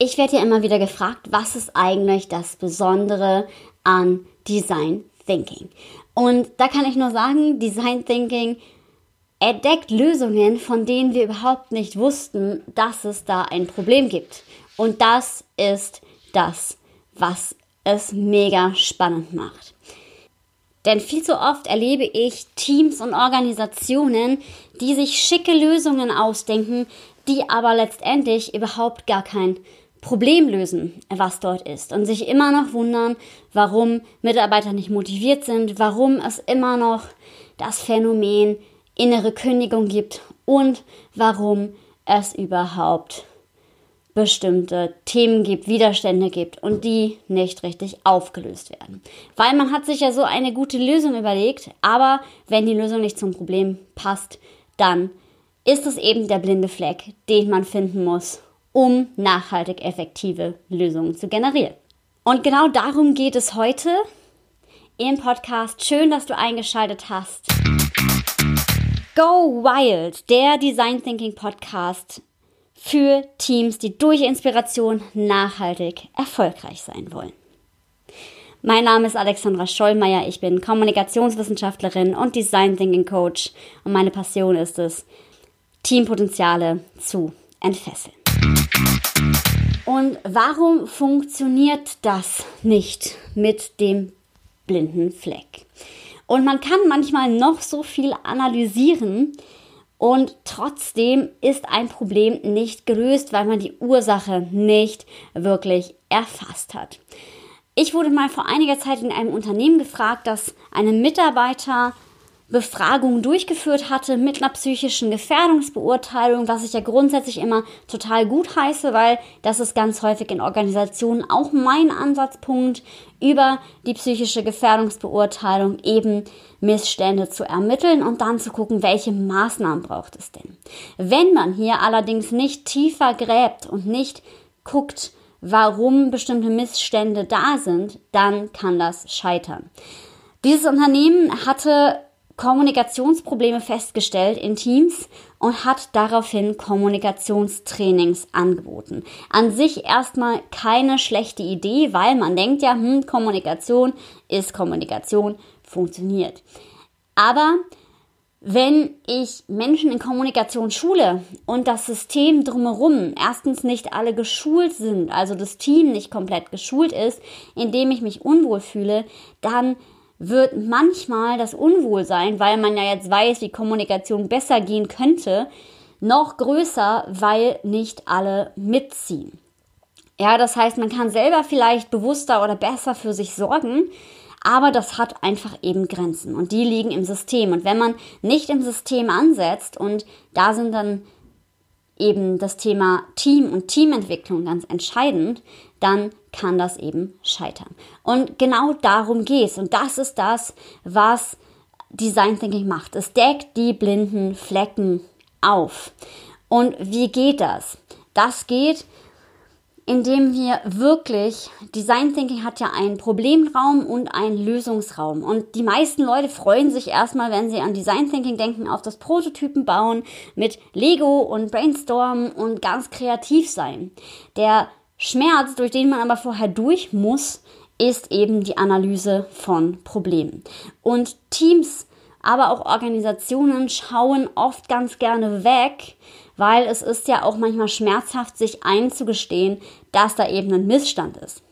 Ich werde ja immer wieder gefragt, was ist eigentlich das Besondere an Design Thinking? Und da kann ich nur sagen, Design Thinking entdeckt Lösungen, von denen wir überhaupt nicht wussten, dass es da ein Problem gibt. Und das ist das, was es mega spannend macht. Denn viel zu oft erlebe ich Teams und Organisationen, die sich schicke Lösungen ausdenken, die aber letztendlich überhaupt gar kein Problem lösen, was dort ist und sich immer noch wundern, warum Mitarbeiter nicht motiviert sind, warum es immer noch das Phänomen innere Kündigung gibt und warum es überhaupt bestimmte Themen gibt, Widerstände gibt und die nicht richtig aufgelöst werden. Weil man hat sich ja so eine gute Lösung überlegt, aber wenn die Lösung nicht zum Problem passt, dann ist es eben der blinde Fleck, den man finden muss um nachhaltig effektive Lösungen zu generieren. Und genau darum geht es heute im Podcast. Schön, dass du eingeschaltet hast. Go Wild, der Design Thinking Podcast für Teams, die durch Inspiration nachhaltig erfolgreich sein wollen. Mein Name ist Alexandra Schollmeier, ich bin Kommunikationswissenschaftlerin und Design Thinking Coach und meine Passion ist es, Teampotenziale zu entfesseln. Und warum funktioniert das nicht mit dem blinden Fleck? Und man kann manchmal noch so viel analysieren und trotzdem ist ein Problem nicht gelöst, weil man die Ursache nicht wirklich erfasst hat. Ich wurde mal vor einiger Zeit in einem Unternehmen gefragt, dass eine Mitarbeiter Befragung durchgeführt hatte mit einer psychischen Gefährdungsbeurteilung, was ich ja grundsätzlich immer total gut heiße, weil das ist ganz häufig in Organisationen auch mein Ansatzpunkt, über die psychische Gefährdungsbeurteilung eben Missstände zu ermitteln und dann zu gucken, welche Maßnahmen braucht es denn. Wenn man hier allerdings nicht tiefer gräbt und nicht guckt, warum bestimmte Missstände da sind, dann kann das scheitern. Dieses Unternehmen hatte Kommunikationsprobleme festgestellt in Teams und hat daraufhin Kommunikationstrainings angeboten. An sich erstmal keine schlechte Idee, weil man denkt ja, hm, Kommunikation ist Kommunikation, funktioniert. Aber wenn ich Menschen in Kommunikation schule und das System drumherum erstens nicht alle geschult sind, also das Team nicht komplett geschult ist, indem ich mich unwohl fühle, dann wird manchmal das Unwohlsein, weil man ja jetzt weiß, wie Kommunikation besser gehen könnte, noch größer, weil nicht alle mitziehen. Ja, das heißt, man kann selber vielleicht bewusster oder besser für sich sorgen, aber das hat einfach eben Grenzen und die liegen im System. Und wenn man nicht im System ansetzt und da sind dann eben das Thema Team und Teamentwicklung ganz entscheidend, dann kann das eben scheitern. Und genau darum geht es. Und das ist das, was Design Thinking macht. Es deckt die blinden Flecken auf. Und wie geht das? Das geht, indem wir wirklich, Design Thinking hat ja einen Problemraum und einen Lösungsraum. Und die meisten Leute freuen sich erstmal, wenn sie an Design Thinking denken, auf das Prototypen bauen mit Lego und Brainstormen und ganz kreativ sein. Der Schmerz, durch den man aber vorher durch muss, ist eben die Analyse von Problemen. Und Teams, aber auch Organisationen schauen oft ganz gerne weg, weil es ist ja auch manchmal schmerzhaft, sich einzugestehen, dass da eben ein Missstand ist.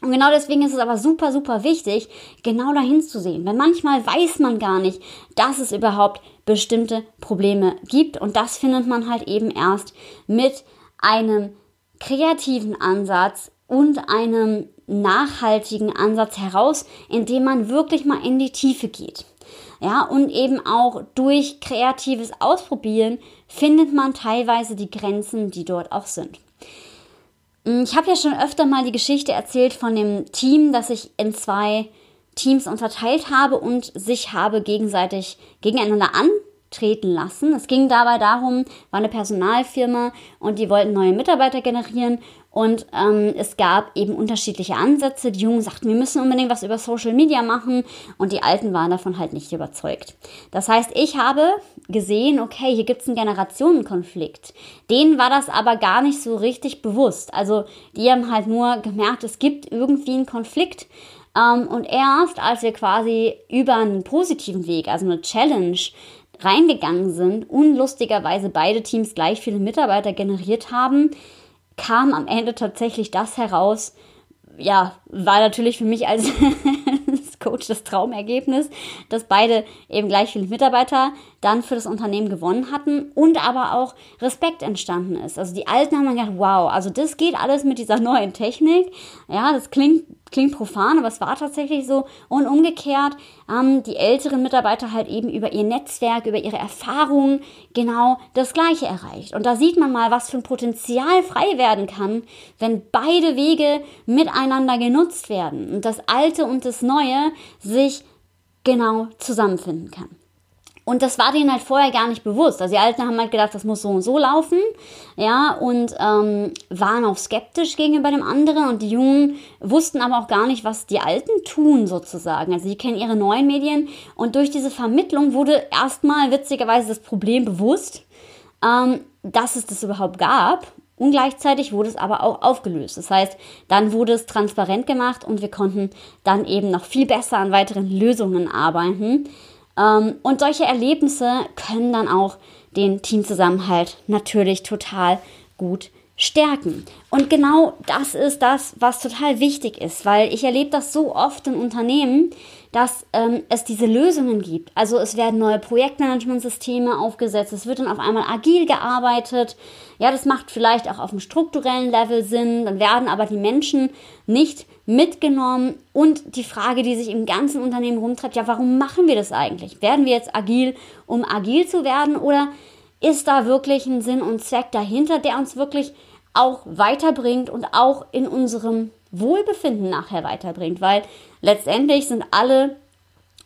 Und genau deswegen ist es aber super, super wichtig, genau dahin zu sehen. Weil manchmal weiß man gar nicht, dass es überhaupt bestimmte Probleme gibt. Und das findet man halt eben erst mit einem kreativen Ansatz und einem nachhaltigen Ansatz heraus, indem man wirklich mal in die Tiefe geht. Ja, und eben auch durch kreatives Ausprobieren findet man teilweise die Grenzen, die dort auch sind. Ich habe ja schon öfter mal die Geschichte erzählt von dem Team, das ich in zwei Teams unterteilt habe und sich habe gegenseitig gegeneinander treten lassen. Es ging dabei darum, war eine Personalfirma und die wollten neue Mitarbeiter generieren und ähm, es gab eben unterschiedliche Ansätze. Die Jungen sagten, wir müssen unbedingt was über Social Media machen und die Alten waren davon halt nicht überzeugt. Das heißt, ich habe gesehen, okay, hier gibt es einen Generationenkonflikt. Denen war das aber gar nicht so richtig bewusst. Also die haben halt nur gemerkt, es gibt irgendwie einen Konflikt. Ähm, und erst als wir quasi über einen positiven Weg, also eine Challenge, reingegangen sind und lustigerweise beide Teams gleich viele Mitarbeiter generiert haben, kam am Ende tatsächlich das heraus. Ja, war natürlich für mich als Coach das Traumergebnis, dass beide eben gleich viele Mitarbeiter dann für das Unternehmen gewonnen hatten und aber auch Respekt entstanden ist. Also die Alten haben dann gedacht, wow, also das geht alles mit dieser neuen Technik. Ja, das klingt klingt profan, aber es war tatsächlich so. Und umgekehrt haben die älteren Mitarbeiter halt eben über ihr Netzwerk, über ihre Erfahrungen genau das Gleiche erreicht. Und da sieht man mal, was für ein Potenzial frei werden kann, wenn beide Wege miteinander genutzt werden und das Alte und das Neue sich genau zusammenfinden kann. Und das war denen halt vorher gar nicht bewusst. Also die Alten haben halt gedacht, das muss so und so laufen, ja, und ähm, waren auch skeptisch gegenüber dem anderen. Und die Jungen wussten aber auch gar nicht, was die Alten tun sozusagen. Also die kennen ihre neuen Medien. Und durch diese Vermittlung wurde erstmal witzigerweise das Problem bewusst, ähm, dass es das überhaupt gab. Und gleichzeitig wurde es aber auch aufgelöst. Das heißt, dann wurde es transparent gemacht und wir konnten dann eben noch viel besser an weiteren Lösungen arbeiten. Ähm, und solche Erlebnisse können dann auch den Teamzusammenhalt natürlich total gut stärken. Und genau das ist das, was total wichtig ist, weil ich erlebe das so oft in Unternehmen, dass ähm, es diese Lösungen gibt. Also es werden neue Projektmanagementsysteme aufgesetzt, es wird dann auf einmal agil gearbeitet. Ja, das macht vielleicht auch auf einem strukturellen Level Sinn, dann werden aber die Menschen nicht mitgenommen und die Frage, die sich im ganzen Unternehmen rumtreibt, ja, warum machen wir das eigentlich? Werden wir jetzt agil, um agil zu werden oder ist da wirklich ein Sinn und Zweck dahinter, der uns wirklich auch weiterbringt und auch in unserem Wohlbefinden nachher weiterbringt, weil letztendlich sind alle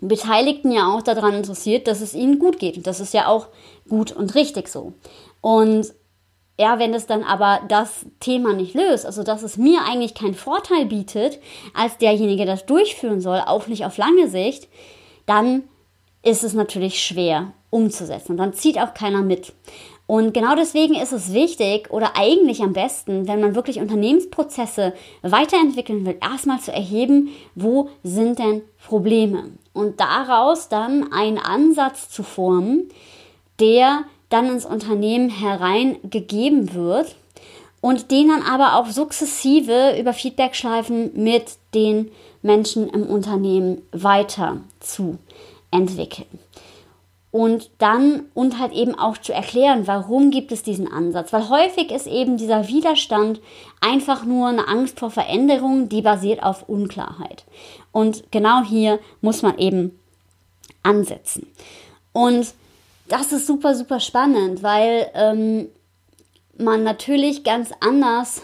Beteiligten ja auch daran interessiert, dass es ihnen gut geht und das ist ja auch gut und richtig so. Und ja, wenn es dann aber das Thema nicht löst, also dass es mir eigentlich keinen Vorteil bietet, als derjenige, der das durchführen soll, auch nicht auf lange Sicht, dann ist es natürlich schwer umzusetzen. Und dann zieht auch keiner mit. Und genau deswegen ist es wichtig oder eigentlich am besten, wenn man wirklich Unternehmensprozesse weiterentwickeln will, erstmal zu erheben, wo sind denn Probleme? Und daraus dann einen Ansatz zu formen, der dann ins Unternehmen hereingegeben wird und den dann aber auch sukzessive über Feedbackschleifen mit den Menschen im Unternehmen weiter zu entwickeln. Und dann und halt eben auch zu erklären, warum gibt es diesen Ansatz. Weil häufig ist eben dieser Widerstand einfach nur eine Angst vor Veränderung, die basiert auf Unklarheit. Und genau hier muss man eben ansetzen. Und das ist super, super spannend, weil ähm, man natürlich ganz anders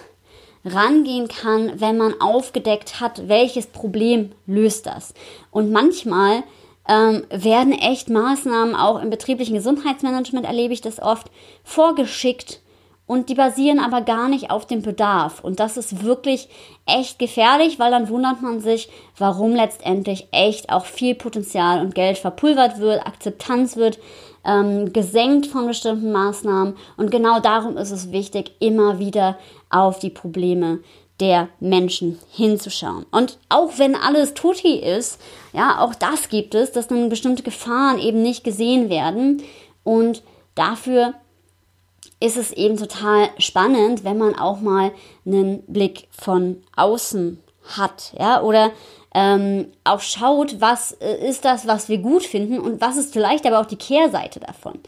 rangehen kann, wenn man aufgedeckt hat, welches Problem löst das. Und manchmal ähm, werden echt Maßnahmen auch im betrieblichen Gesundheitsmanagement, erlebe ich das oft, vorgeschickt und die basieren aber gar nicht auf dem Bedarf. Und das ist wirklich echt gefährlich, weil dann wundert man sich, warum letztendlich echt auch viel Potenzial und Geld verpulvert wird, Akzeptanz wird ähm, gesenkt von bestimmten Maßnahmen. Und genau darum ist es wichtig, immer wieder auf die Probleme der Menschen hinzuschauen. Und auch wenn alles tutti ist, ja, auch das gibt es, dass dann bestimmte Gefahren eben nicht gesehen werden. Und dafür ist es eben total spannend, wenn man auch mal einen Blick von außen hat, ja, oder ähm, auch schaut, was äh, ist das, was wir gut finden und was ist vielleicht aber auch die Kehrseite davon.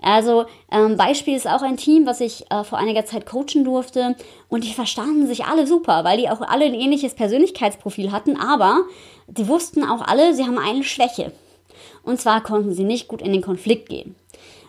Also ähm, Beispiel ist auch ein Team, was ich äh, vor einiger Zeit coachen durfte und die verstanden sich alle super, weil die auch alle ein ähnliches Persönlichkeitsprofil hatten, aber die wussten auch alle, sie haben eine Schwäche. Und zwar konnten sie nicht gut in den Konflikt gehen.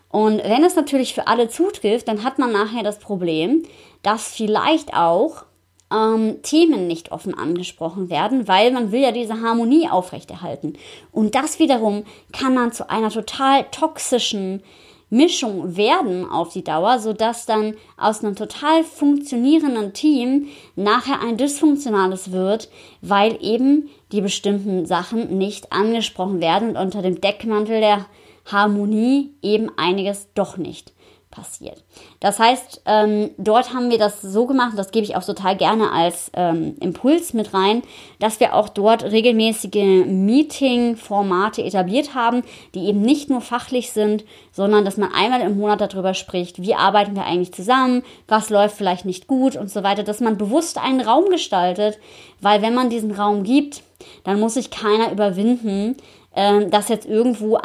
Und wenn es natürlich für alle zutrifft, dann hat man nachher das Problem, dass vielleicht auch ähm, Themen nicht offen angesprochen werden, weil man will ja diese Harmonie aufrechterhalten. Und das wiederum kann dann zu einer total toxischen Mischung werden auf die Dauer, sodass dann aus einem total funktionierenden Team nachher ein dysfunktionales wird, weil eben die bestimmten Sachen nicht angesprochen werden und unter dem Deckmantel der Harmonie eben einiges doch nicht passiert. Das heißt, ähm, dort haben wir das so gemacht, das gebe ich auch total gerne als ähm, Impuls mit rein, dass wir auch dort regelmäßige Meeting-Formate etabliert haben, die eben nicht nur fachlich sind, sondern dass man einmal im Monat darüber spricht, wie arbeiten wir eigentlich zusammen, was läuft vielleicht nicht gut und so weiter, dass man bewusst einen Raum gestaltet, weil wenn man diesen Raum gibt, dann muss sich keiner überwinden, äh, das jetzt irgendwo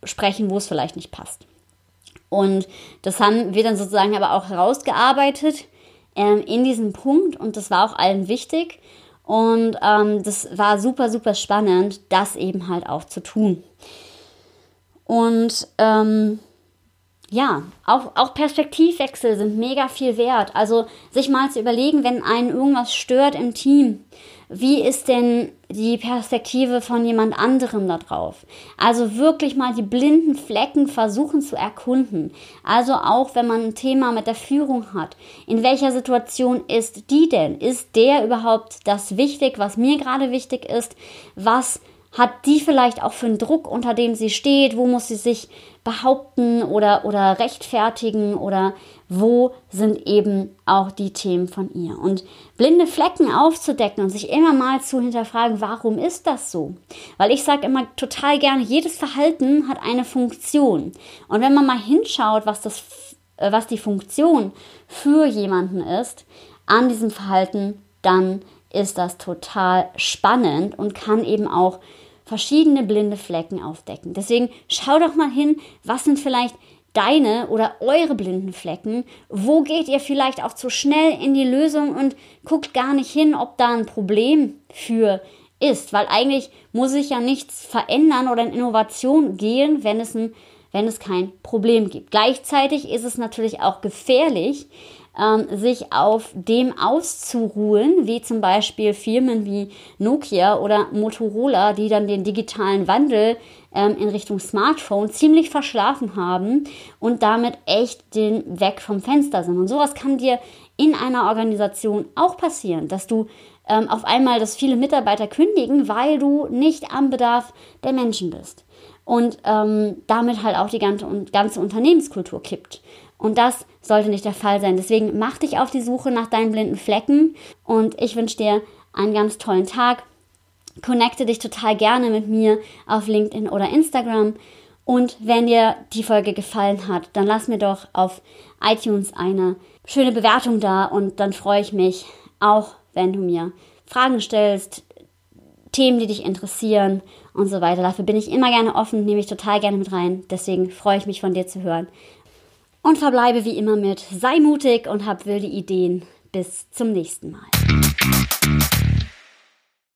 anzusprechen, wo es vielleicht nicht passt. Und das haben wir dann sozusagen aber auch herausgearbeitet ähm, in diesem Punkt und das war auch allen wichtig. Und ähm, das war super, super spannend, das eben halt auch zu tun. Und ähm, ja, auch, auch Perspektivwechsel sind mega viel wert. Also sich mal zu überlegen, wenn einen irgendwas stört im Team, wie ist denn die Perspektive von jemand anderem da drauf? Also wirklich mal die blinden Flecken versuchen zu erkunden. Also auch wenn man ein Thema mit der Führung hat. In welcher Situation ist die denn? Ist der überhaupt das wichtig, was mir gerade wichtig ist? Was hat die vielleicht auch für einen Druck, unter dem sie steht? Wo muss sie sich behaupten oder, oder rechtfertigen? Oder wo sind eben auch die Themen von ihr? Und blinde Flecken aufzudecken und sich immer mal zu hinterfragen, warum ist das so? Weil ich sage immer total gerne, jedes Verhalten hat eine Funktion. Und wenn man mal hinschaut, was, das, äh, was die Funktion für jemanden ist, an diesem Verhalten, dann ist das total spannend und kann eben auch verschiedene blinde Flecken aufdecken. Deswegen schau doch mal hin, was sind vielleicht deine oder eure blinden Flecken? Wo geht ihr vielleicht auch zu schnell in die Lösung und guckt gar nicht hin, ob da ein Problem für ist? Weil eigentlich muss sich ja nichts verändern oder in Innovation gehen, wenn es, ein, wenn es kein Problem gibt. Gleichzeitig ist es natürlich auch gefährlich, ähm, sich auf dem auszuruhen, wie zum Beispiel Firmen wie Nokia oder Motorola, die dann den digitalen Wandel ähm, in Richtung Smartphone ziemlich verschlafen haben und damit echt den weg vom Fenster sind. Und sowas kann dir in einer Organisation auch passieren, dass du ähm, auf einmal, dass viele Mitarbeiter kündigen, weil du nicht am Bedarf der Menschen bist. Und ähm, damit halt auch die ganze, ganze Unternehmenskultur kippt. Und das sollte nicht der Fall sein. Deswegen mach dich auf die Suche nach deinen blinden Flecken und ich wünsche dir einen ganz tollen Tag. Connecte dich total gerne mit mir auf LinkedIn oder Instagram. Und wenn dir die Folge gefallen hat, dann lass mir doch auf iTunes eine schöne Bewertung da und dann freue ich mich auch, wenn du mir Fragen stellst, Themen, die dich interessieren und so weiter. Dafür bin ich immer gerne offen, nehme ich total gerne mit rein. Deswegen freue ich mich von dir zu hören und verbleibe wie immer mit sei mutig und hab wilde Ideen. Bis zum nächsten Mal.